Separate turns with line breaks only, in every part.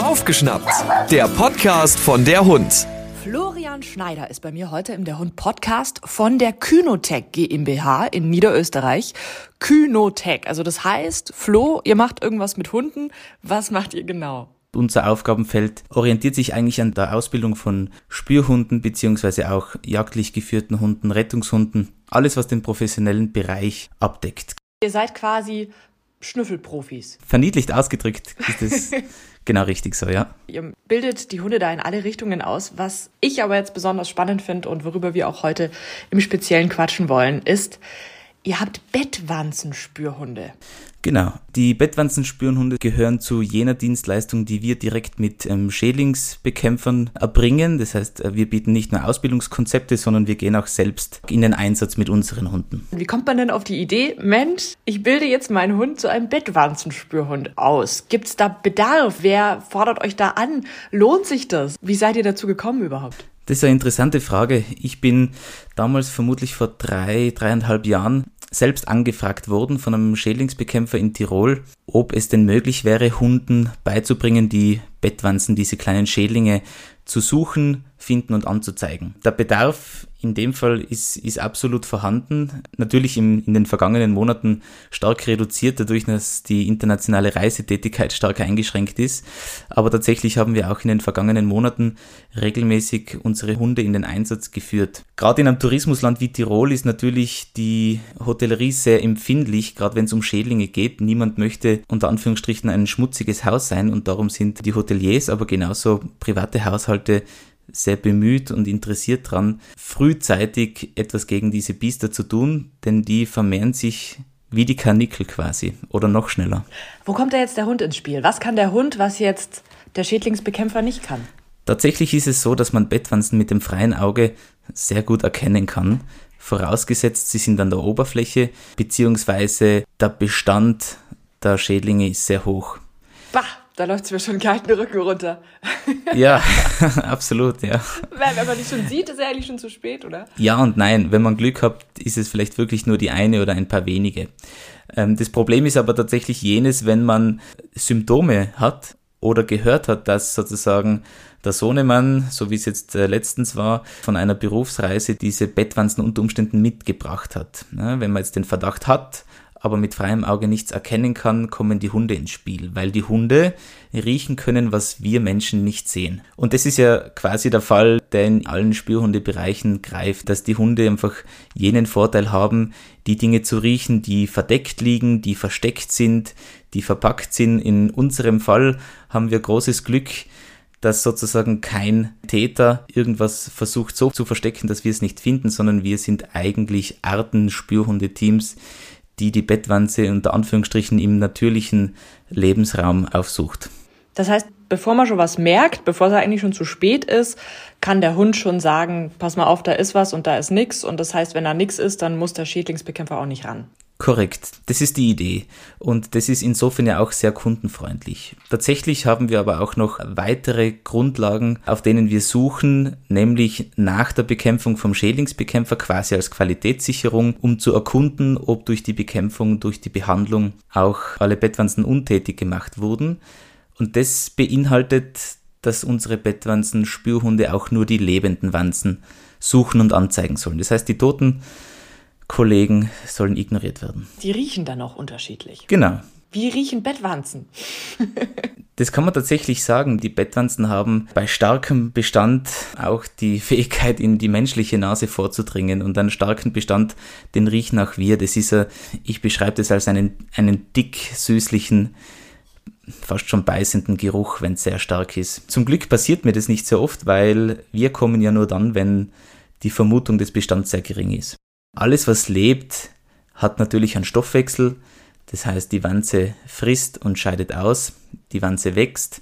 Aufgeschnappt, der Podcast von der Hund.
Florian Schneider ist bei mir heute im Der Hund Podcast von der Kynotech GmbH in Niederösterreich. Kynotech, also das heißt, Flo, ihr macht irgendwas mit Hunden. Was macht ihr genau?
Unser Aufgabenfeld orientiert sich eigentlich an der Ausbildung von Spürhunden beziehungsweise auch jagdlich geführten Hunden, Rettungshunden, alles was den professionellen Bereich abdeckt.
Ihr seid quasi Schnüffelprofis.
Verniedlicht ausgedrückt ist es genau richtig so, ja.
Ihr bildet die Hunde da in alle Richtungen aus. Was ich aber jetzt besonders spannend finde und worüber wir auch heute im Speziellen quatschen wollen, ist, ihr habt Bettwanzenspürhunde.
Genau. Die Bettwanzenspürhunde gehören zu jener Dienstleistung, die wir direkt mit ähm, Schädlingsbekämpfern erbringen. Das heißt, äh, wir bieten nicht nur Ausbildungskonzepte, sondern wir gehen auch selbst in den Einsatz mit unseren Hunden.
Wie kommt man denn auf die Idee, Mensch, ich bilde jetzt meinen Hund zu einem Bettwanzenspürhund aus? Gibt's da Bedarf? Wer fordert euch da an? Lohnt sich das? Wie seid ihr dazu gekommen überhaupt?
Das ist eine interessante Frage. Ich bin damals vermutlich vor drei, dreieinhalb Jahren selbst angefragt worden von einem Schädlingsbekämpfer in Tirol, ob es denn möglich wäre, Hunden beizubringen, die Bettwanzen, diese kleinen Schädlinge zu suchen, finden und anzuzeigen. Der Bedarf in dem Fall ist, ist absolut vorhanden. Natürlich im, in den vergangenen Monaten stark reduziert, dadurch, dass die internationale Reisetätigkeit stark eingeschränkt ist. Aber tatsächlich haben wir auch in den vergangenen Monaten regelmäßig unsere Hunde in den Einsatz geführt. Gerade in einem Tourismusland wie Tirol ist natürlich die Hotellerie sehr empfindlich, gerade wenn es um Schädlinge geht. Niemand möchte unter Anführungsstrichen ein schmutziges Haus sein und darum sind die Hoteliers, aber genauso private Haushalte sehr bemüht und interessiert dran, frühzeitig etwas gegen diese Biester zu tun, denn die vermehren sich wie die Karnickel quasi oder noch schneller.
Wo kommt da jetzt der Hund ins Spiel? Was kann der Hund, was jetzt der Schädlingsbekämpfer nicht kann?
Tatsächlich ist es so, dass man Bettwanzen mit dem freien Auge sehr gut erkennen kann, vorausgesetzt sie sind an der Oberfläche, beziehungsweise der Bestand der Schädlinge ist sehr hoch.
Bah, da läuft es mir schon kalt den Rücken runter.
Ja, absolut, ja.
Wenn man die schon sieht, ist ja eigentlich schon zu spät, oder?
Ja und nein. Wenn man Glück hat, ist es vielleicht wirklich nur die eine oder ein paar wenige. Ähm, das Problem ist aber tatsächlich jenes, wenn man Symptome hat oder gehört hat, dass sozusagen der Sohnemann, so wie es jetzt äh, letztens war, von einer Berufsreise diese Bettwanzen unter Umständen mitgebracht hat. wenn man jetzt den Verdacht hat, aber mit freiem Auge nichts erkennen kann, kommen die Hunde ins Spiel, weil die Hunde riechen können, was wir Menschen nicht sehen. Und das ist ja quasi der Fall, der in allen Spürhundebereichen greift, dass die Hunde einfach jenen Vorteil haben, die Dinge zu riechen, die verdeckt liegen, die versteckt sind, die verpackt sind. In unserem Fall haben wir großes Glück, dass sozusagen kein Täter irgendwas versucht so zu verstecken, dass wir es nicht finden, sondern wir sind eigentlich Arten-Spürhundeteams, die die Bettwanze unter Anführungsstrichen im natürlichen Lebensraum aufsucht.
Das heißt, bevor man schon was merkt, bevor es eigentlich schon zu spät ist, kann der Hund schon sagen, pass mal auf, da ist was und da ist nichts. Und das heißt, wenn da nichts ist, dann muss der Schädlingsbekämpfer auch nicht ran.
Korrekt, das ist die Idee. Und das ist insofern ja auch sehr kundenfreundlich. Tatsächlich haben wir aber auch noch weitere Grundlagen, auf denen wir suchen, nämlich nach der Bekämpfung vom Schädlingsbekämpfer quasi als Qualitätssicherung, um zu erkunden, ob durch die Bekämpfung, durch die Behandlung auch alle Bettwanzen untätig gemacht wurden. Und das beinhaltet, dass unsere Bettwanzen Spürhunde auch nur die lebenden Wanzen suchen und anzeigen sollen. Das heißt, die toten Kollegen sollen ignoriert werden.
Die riechen dann auch unterschiedlich.
Genau.
Wie riechen Bettwanzen?
das kann man tatsächlich sagen. Die Bettwanzen haben bei starkem Bestand auch die Fähigkeit, in die menschliche Nase vorzudringen und einen starken Bestand, den riechen auch wir. Das ist, a, ich beschreibe das als einen, einen dick, süßlichen, fast schon beißenden Geruch, wenn es sehr stark ist. Zum Glück passiert mir das nicht so oft, weil wir kommen ja nur dann, wenn die Vermutung des Bestands sehr gering ist. Alles, was lebt, hat natürlich einen Stoffwechsel. Das heißt, die Wanze frisst und scheidet aus, die Wanze wächst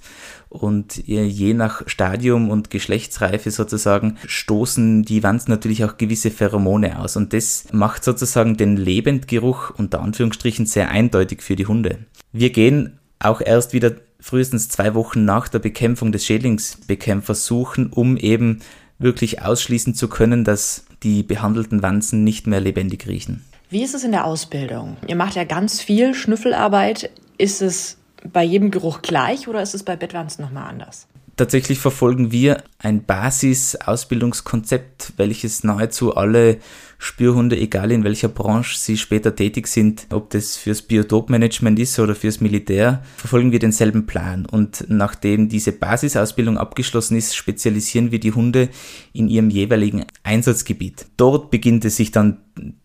und je nach Stadium und Geschlechtsreife sozusagen stoßen die Wanzen natürlich auch gewisse Pheromone aus und das macht sozusagen den Lebendgeruch unter Anführungsstrichen sehr eindeutig für die Hunde. Wir gehen auch erst wieder frühestens zwei Wochen nach der Bekämpfung des Schädlingsbekämpfers suchen, um eben wirklich ausschließen zu können, dass die behandelten Wanzen nicht mehr lebendig riechen.
Wie ist es in der Ausbildung? Ihr macht ja ganz viel Schnüffelarbeit. Ist es bei jedem Geruch gleich oder ist es bei Bettwanzen nochmal anders?
Tatsächlich verfolgen wir ein Basis-Ausbildungskonzept, welches nahezu alle Spürhunde, egal in welcher Branche sie später tätig sind, ob das fürs Biotopmanagement ist oder fürs Militär, verfolgen wir denselben Plan. Und nachdem diese Basisausbildung abgeschlossen ist, spezialisieren wir die Hunde in ihrem jeweiligen Einsatzgebiet. Dort beginnt es sich dann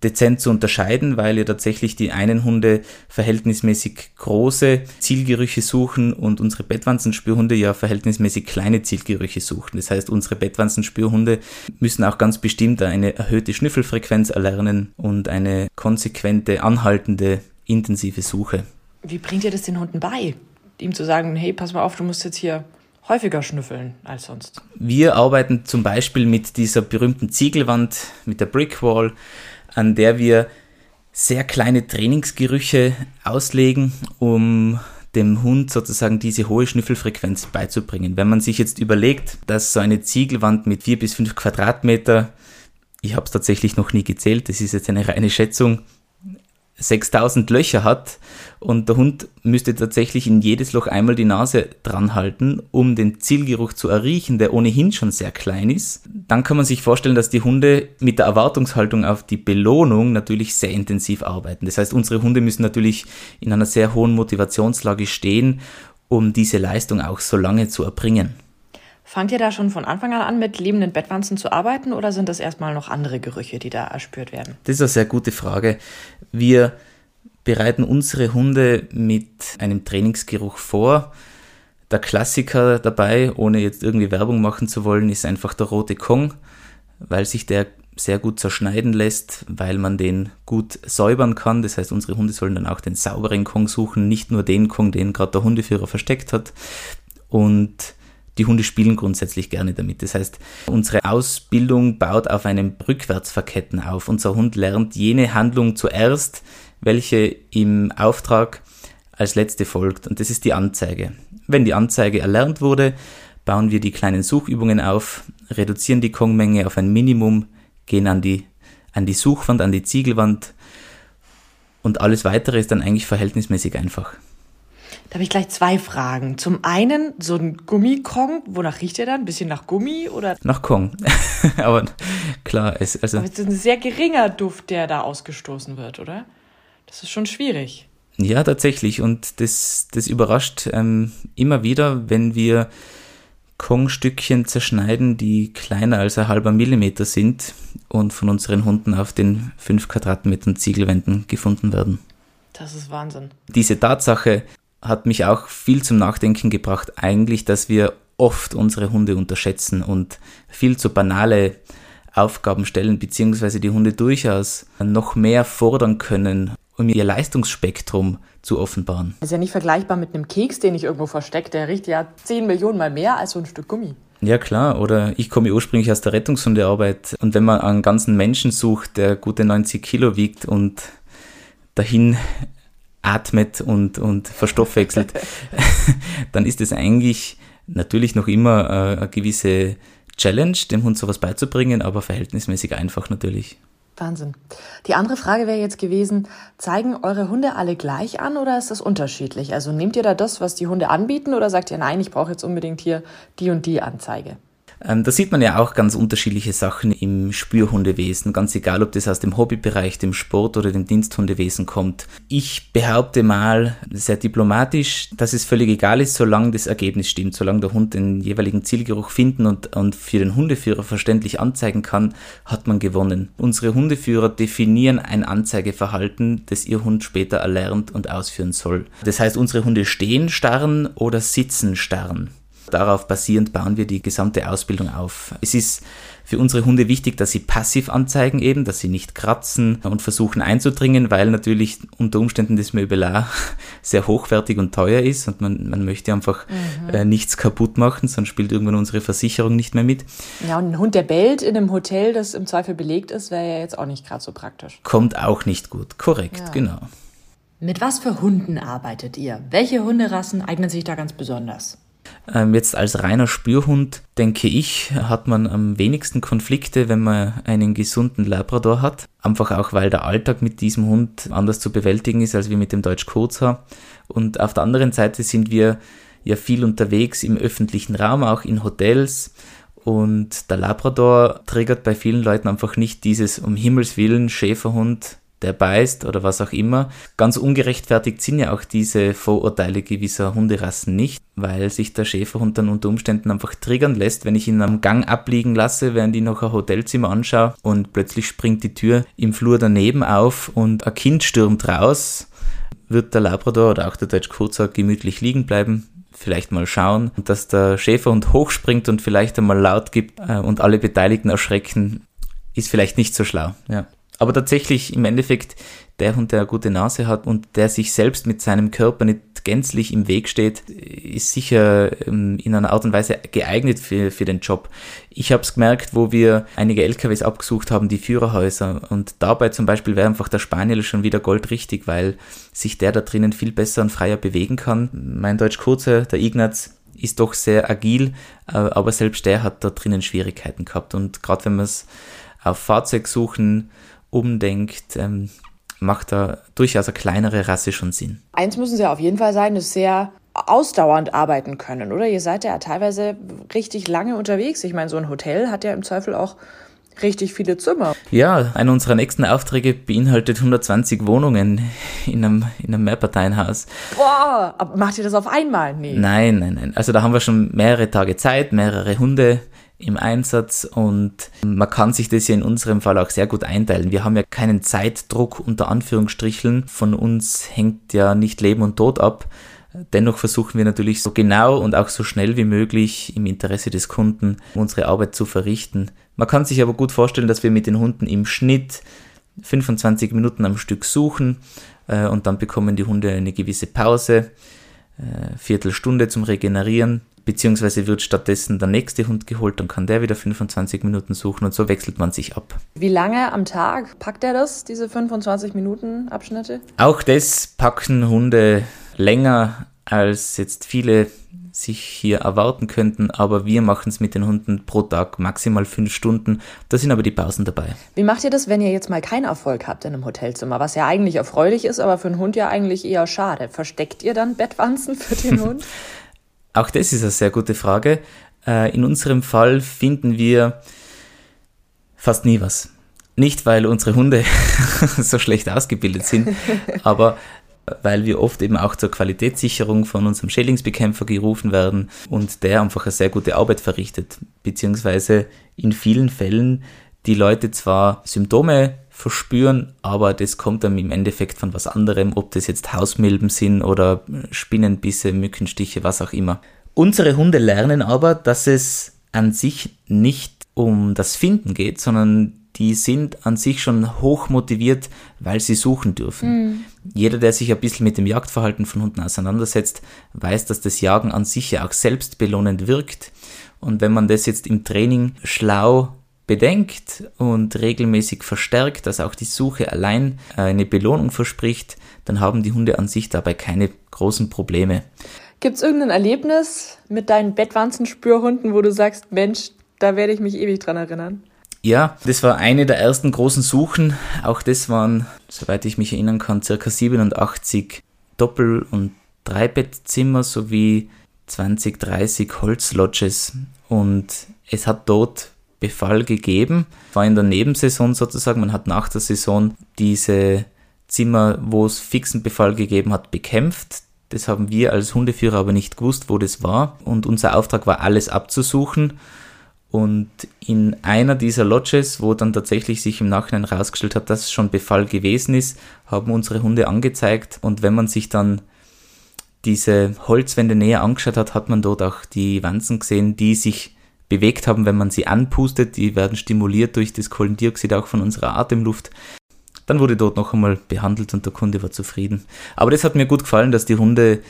dezent zu unterscheiden, weil ja tatsächlich die einen Hunde verhältnismäßig große Zielgerüche suchen und unsere Bettwanzenspürhunde ja verhältnismäßig kleine Zielgerüche suchen. Das heißt, unsere Bettwanzenspürhunde müssen auch ganz bestimmt eine erhöhte Schnüffelfrequenz Frequenz erlernen und eine konsequente, anhaltende, intensive Suche.
Wie bringt ihr das den Hunden bei? Ihm zu sagen, hey, pass mal auf, du musst jetzt hier häufiger schnüffeln als sonst.
Wir arbeiten zum Beispiel mit dieser berühmten Ziegelwand, mit der Brickwall, an der wir sehr kleine Trainingsgerüche auslegen, um dem Hund sozusagen diese hohe Schnüffelfrequenz beizubringen. Wenn man sich jetzt überlegt, dass so eine Ziegelwand mit vier bis fünf Quadratmeter ich habe es tatsächlich noch nie gezählt, das ist jetzt eine reine Schätzung, 6000 Löcher hat und der Hund müsste tatsächlich in jedes Loch einmal die Nase dran halten, um den Zielgeruch zu erriechen, der ohnehin schon sehr klein ist, dann kann man sich vorstellen, dass die Hunde mit der Erwartungshaltung auf die Belohnung natürlich sehr intensiv arbeiten. Das heißt, unsere Hunde müssen natürlich in einer sehr hohen Motivationslage stehen, um diese Leistung auch so lange zu erbringen.
Fangt ihr da schon von Anfang an an mit lebenden Bettwanzen zu arbeiten oder sind das erstmal noch andere Gerüche, die da erspürt werden?
Das ist eine sehr gute Frage. Wir bereiten unsere Hunde mit einem Trainingsgeruch vor. Der Klassiker dabei, ohne jetzt irgendwie Werbung machen zu wollen, ist einfach der rote Kong, weil sich der sehr gut zerschneiden lässt, weil man den gut säubern kann. Das heißt, unsere Hunde sollen dann auch den sauberen Kong suchen, nicht nur den Kong, den gerade der Hundeführer versteckt hat. Und die Hunde spielen grundsätzlich gerne damit. Das heißt, unsere Ausbildung baut auf einem Rückwärtsverketten auf. Unser Hund lernt jene Handlung zuerst, welche im Auftrag als letzte folgt. Und das ist die Anzeige. Wenn die Anzeige erlernt wurde, bauen wir die kleinen Suchübungen auf, reduzieren die Kongmenge auf ein Minimum, gehen an die, an die Suchwand, an die Ziegelwand und alles weitere ist dann eigentlich verhältnismäßig einfach.
Da habe ich gleich zwei Fragen. Zum einen so ein Gummikong, wonach riecht der dann? Ein bisschen nach Gummi oder?
Nach Kong. Aber klar, es also.
Aber es ist ein sehr geringer Duft, der da ausgestoßen wird, oder? Das ist schon schwierig.
Ja, tatsächlich. Und das, das überrascht ähm, immer wieder, wenn wir Kong-Stückchen zerschneiden, die kleiner als ein halber Millimeter sind und von unseren Hunden auf den 5 Quadratmetern Ziegelwänden gefunden werden.
Das ist Wahnsinn.
Diese Tatsache hat mich auch viel zum Nachdenken gebracht, eigentlich, dass wir oft unsere Hunde unterschätzen und viel zu banale Aufgaben stellen, beziehungsweise die Hunde durchaus noch mehr fordern können, um ihr Leistungsspektrum zu offenbaren.
Das ist ja nicht vergleichbar mit einem Keks, den ich irgendwo verstecke. Der riecht ja 10 Millionen mal mehr als so ein Stück Gummi.
Ja klar, oder ich komme ursprünglich aus der Rettungshundearbeit und wenn man einen ganzen Menschen sucht, der gute 90 Kilo wiegt und dahin atmet und, und verstoffwechselt, dann ist es eigentlich natürlich noch immer äh, eine gewisse Challenge, dem Hund sowas beizubringen, aber verhältnismäßig einfach natürlich.
Wahnsinn. Die andere Frage wäre jetzt gewesen, zeigen eure Hunde alle gleich an oder ist das unterschiedlich? Also nehmt ihr da das, was die Hunde anbieten oder sagt ihr, nein, ich brauche jetzt unbedingt hier die und die Anzeige?
Ähm, da sieht man ja auch ganz unterschiedliche Sachen im Spürhundewesen, ganz egal, ob das aus dem Hobbybereich, dem Sport oder dem Diensthundewesen kommt. Ich behaupte mal sehr diplomatisch, dass es völlig egal ist, solange das Ergebnis stimmt, solange der Hund den jeweiligen Zielgeruch finden und, und für den Hundeführer verständlich anzeigen kann, hat man gewonnen. Unsere Hundeführer definieren ein Anzeigeverhalten, das ihr Hund später erlernt und ausführen soll. Das heißt, unsere Hunde stehen starren oder sitzen starren. Darauf basierend bauen wir die gesamte Ausbildung auf. Es ist für unsere Hunde wichtig, dass sie passiv anzeigen eben, dass sie nicht kratzen und versuchen einzudringen, weil natürlich unter Umständen das Möbelar sehr hochwertig und teuer ist und man, man möchte einfach mhm. äh, nichts kaputt machen, sonst spielt irgendwann unsere Versicherung nicht mehr mit.
Ja, und ein Hund, der bellt in einem Hotel, das im Zweifel belegt ist, wäre ja jetzt auch nicht gerade so praktisch.
Kommt auch nicht gut, korrekt, ja. genau.
Mit was für Hunden arbeitet ihr? Welche Hunderassen eignen sich da ganz besonders?
Ähm, jetzt als reiner Spürhund, denke ich, hat man am wenigsten Konflikte, wenn man einen gesunden Labrador hat. Einfach auch, weil der Alltag mit diesem Hund anders zu bewältigen ist, als wie mit dem Deutsch Kurzhaar. Und auf der anderen Seite sind wir ja viel unterwegs im öffentlichen Raum, auch in Hotels. Und der Labrador triggert bei vielen Leuten einfach nicht dieses um Himmels Willen Schäferhund, der beißt oder was auch immer. Ganz ungerechtfertigt sind ja auch diese Vorurteile gewisser Hunderassen nicht, weil sich der Schäferhund dann unter Umständen einfach triggern lässt, wenn ich ihn am Gang abliegen lasse, während ich noch ein Hotelzimmer anschaue und plötzlich springt die Tür im Flur daneben auf und ein Kind stürmt raus, wird der Labrador oder auch der Deutsch Kurzer gemütlich liegen bleiben, vielleicht mal schauen, dass der Schäferhund hochspringt und vielleicht einmal laut gibt äh, und alle Beteiligten erschrecken, ist vielleicht nicht so schlau. Ja. Aber tatsächlich im Endeffekt der Hund, der eine gute Nase hat und der sich selbst mit seinem Körper nicht gänzlich im Weg steht, ist sicher ähm, in einer Art und Weise geeignet für, für den Job. Ich habe es gemerkt, wo wir einige LKWs abgesucht haben, die Führerhäuser. Und dabei zum Beispiel wäre einfach der Spaniel schon wieder goldrichtig, weil sich der da drinnen viel besser und freier bewegen kann. Mein Deutsch Kurzer, der Ignaz, ist doch sehr agil, äh, aber selbst der hat da drinnen Schwierigkeiten gehabt. Und gerade wenn man es auf Fahrzeugsuchen umdenkt, ähm, macht da durchaus eine kleinere Rasse schon Sinn.
Eins müssen sie auf jeden Fall sein, ist sehr ausdauernd arbeiten können, oder? Ihr seid ja teilweise richtig lange unterwegs. Ich meine, so ein Hotel hat ja im Zweifel auch richtig viele Zimmer.
Ja, einer unserer nächsten Aufträge beinhaltet 120 Wohnungen in einem, in einem Mehrparteienhaus.
Boah, aber macht ihr das auf einmal?
Nee. Nein, nein, nein. Also da haben wir schon mehrere Tage Zeit, mehrere Hunde im Einsatz und man kann sich das ja in unserem Fall auch sehr gut einteilen. Wir haben ja keinen Zeitdruck unter Anführungsstrichen. Von uns hängt ja nicht Leben und Tod ab. Dennoch versuchen wir natürlich so genau und auch so schnell wie möglich im Interesse des Kunden unsere Arbeit zu verrichten. Man kann sich aber gut vorstellen, dass wir mit den Hunden im Schnitt 25 Minuten am Stück suchen äh, und dann bekommen die Hunde eine gewisse Pause, äh, Viertelstunde zum Regenerieren beziehungsweise wird stattdessen der nächste Hund geholt, dann kann der wieder 25 Minuten suchen und so wechselt man sich ab.
Wie lange am Tag packt er das, diese 25 Minuten Abschnitte?
Auch das packen Hunde länger als jetzt viele sich hier erwarten könnten, aber wir machen es mit den Hunden pro Tag maximal fünf Stunden. Da sind aber die Pausen dabei.
Wie macht ihr das, wenn ihr jetzt mal keinen Erfolg habt in einem Hotelzimmer, was ja eigentlich erfreulich ist, aber für einen Hund ja eigentlich eher schade? Versteckt ihr dann Bettwanzen für den Hund?
Auch das ist eine sehr gute Frage. Äh, in unserem Fall finden wir fast nie was. Nicht, weil unsere Hunde so schlecht ausgebildet sind, aber weil wir oft eben auch zur Qualitätssicherung von unserem Schädlingsbekämpfer gerufen werden und der einfach eine sehr gute Arbeit verrichtet, beziehungsweise in vielen Fällen die Leute zwar Symptome verspüren, aber das kommt dann im Endeffekt von was anderem, ob das jetzt Hausmilben sind oder Spinnenbisse, Mückenstiche, was auch immer. Unsere Hunde lernen aber, dass es an sich nicht um das Finden geht, sondern die sind an sich schon hoch motiviert, weil sie suchen dürfen. Mhm. Jeder, der sich ein bisschen mit dem Jagdverhalten von Hunden auseinandersetzt, weiß, dass das Jagen an sich ja auch selbst belohnend wirkt. Und wenn man das jetzt im Training schlau bedenkt und regelmäßig verstärkt, dass auch die Suche allein eine Belohnung verspricht, dann haben die Hunde an sich dabei keine großen Probleme.
Gibt es irgendein Erlebnis mit deinen Bettwanzenspürhunden, wo du sagst, Mensch, da werde ich mich ewig dran erinnern?
Ja, das war eine der ersten großen Suchen. Auch das waren, soweit ich mich erinnern kann, circa 87 Doppel- und Dreibettzimmer sowie 20, 30 Holzlodges. Und es hat dort Befall gegeben. War in der Nebensaison sozusagen. Man hat nach der Saison diese Zimmer, wo es fixen Befall gegeben hat, bekämpft. Das haben wir als Hundeführer aber nicht gewusst, wo das war. Und unser Auftrag war, alles abzusuchen. Und in einer dieser Lodges, wo dann tatsächlich sich im Nachhinein herausgestellt hat, dass es schon Befall gewesen ist, haben unsere Hunde angezeigt. Und wenn man sich dann diese Holzwände näher angeschaut hat, hat man dort auch die Wanzen gesehen, die sich bewegt haben, wenn man sie anpustet. Die werden stimuliert durch das Kohlendioxid auch von unserer Atemluft. Dann wurde dort noch einmal behandelt und der Kunde war zufrieden. Aber das hat mir gut gefallen, dass die Hunde,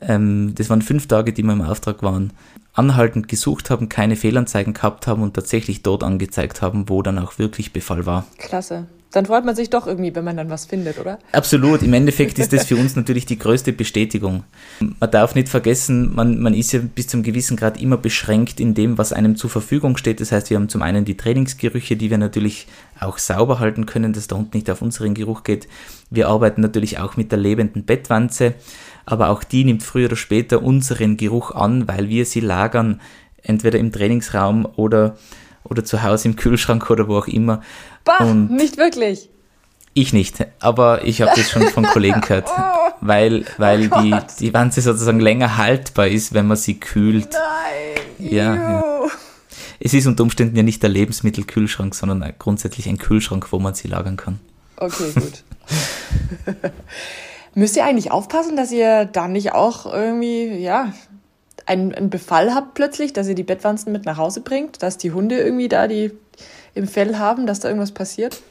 ähm, das waren fünf Tage, die wir im Auftrag waren, anhaltend gesucht haben, keine Fehlanzeigen gehabt haben und tatsächlich dort angezeigt haben, wo dann auch wirklich Befall war.
Klasse. Dann freut man sich doch irgendwie, wenn man dann was findet, oder?
Absolut. Im Endeffekt ist das für uns natürlich die größte Bestätigung. Man darf nicht vergessen, man, man ist ja bis zum gewissen Grad immer beschränkt in dem, was einem zur Verfügung steht. Das heißt, wir haben zum einen die Trainingsgerüche, die wir natürlich auch sauber halten können, dass der Hund nicht auf unseren Geruch geht. Wir arbeiten natürlich auch mit der lebenden Bettwanze, aber auch die nimmt früher oder später unseren Geruch an, weil wir sie lagern, entweder im Trainingsraum oder oder zu Hause im Kühlschrank oder wo auch immer.
Bah, und nicht wirklich.
Ich nicht, aber ich habe das schon von Kollegen gehört, oh, weil, weil oh die, die Wanze sozusagen länger haltbar ist, wenn man sie kühlt.
Nein.
Ja, ja. Es ist unter Umständen ja nicht der Lebensmittelkühlschrank, sondern grundsätzlich ein Kühlschrank, wo man sie lagern kann.
Okay, gut. Müsst ihr eigentlich aufpassen, dass ihr da nicht auch irgendwie, ja, einen, einen Befall habt plötzlich, dass ihr die Bettwanzen mit nach Hause bringt, dass die Hunde irgendwie da die im Fell haben, dass da irgendwas passiert?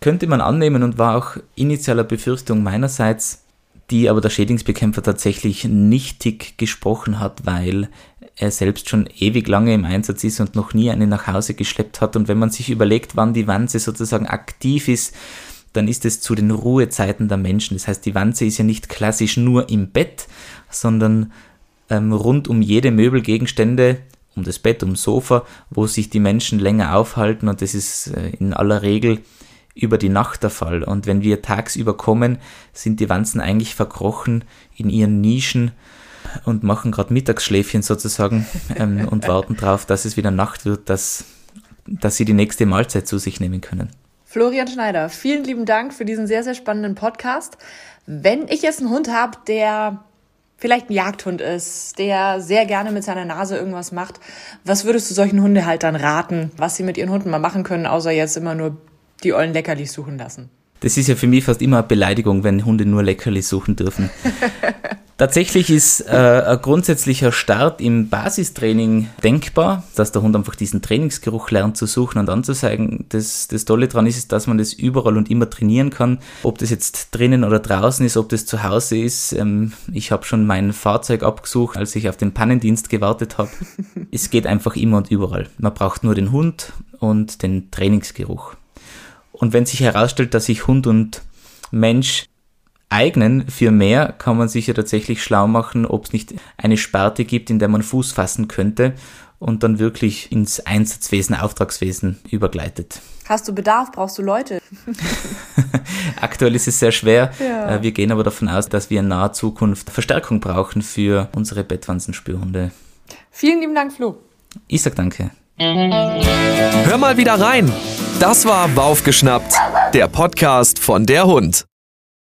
Könnte man annehmen und war auch initialer Befürchtung meinerseits, die aber der Schädlingsbekämpfer tatsächlich nichtig gesprochen hat, weil er selbst schon ewig lange im Einsatz ist und noch nie eine nach Hause geschleppt hat. Und wenn man sich überlegt, wann die Wanze sozusagen aktiv ist, dann ist es zu den Ruhezeiten der Menschen. Das heißt, die Wanze ist ja nicht klassisch nur im Bett, sondern ähm, rund um jede Möbelgegenstände, um das Bett, um Sofa, wo sich die Menschen länger aufhalten und das ist äh, in aller Regel über die Nacht der Fall. Und wenn wir tagsüber kommen, sind die Wanzen eigentlich verkrochen in ihren Nischen und machen gerade Mittagsschläfchen sozusagen ähm, und warten darauf, dass es wieder Nacht wird, dass, dass sie die nächste Mahlzeit zu sich nehmen können.
Florian Schneider, vielen lieben Dank für diesen sehr, sehr spannenden Podcast. Wenn ich jetzt einen Hund habe, der vielleicht ein Jagdhund ist, der sehr gerne mit seiner Nase irgendwas macht, was würdest du solchen Hundehaltern raten, was sie mit ihren Hunden mal machen können, außer jetzt immer nur die ollen Leckerlis suchen lassen?
Das ist ja für mich fast immer eine Beleidigung, wenn Hunde nur Leckerlis suchen dürfen. Tatsächlich ist äh, ein grundsätzlicher Start im Basistraining denkbar, dass der Hund einfach diesen Trainingsgeruch lernt zu suchen und anzuzeigen. Das, das Tolle daran ist, dass man das überall und immer trainieren kann. Ob das jetzt drinnen oder draußen ist, ob das zu Hause ist. Ähm, ich habe schon mein Fahrzeug abgesucht, als ich auf den Pannendienst gewartet habe. es geht einfach immer und überall. Man braucht nur den Hund und den Trainingsgeruch. Und wenn sich herausstellt, dass sich Hund und Mensch eignen für mehr, kann man sich ja tatsächlich schlau machen, ob es nicht eine Sparte gibt, in der man Fuß fassen könnte und dann wirklich ins Einsatzwesen, Auftragswesen übergleitet.
Hast du Bedarf? Brauchst du Leute?
Aktuell ist es sehr schwer. Ja. Äh, wir gehen aber davon aus, dass wir in naher Zukunft Verstärkung brauchen für unsere Bettwanzenspürhunde.
Vielen lieben Dank, Flo.
Ich sag danke.
Hör mal wieder rein. Das war Baufgeschnappt, der Podcast von der Hund.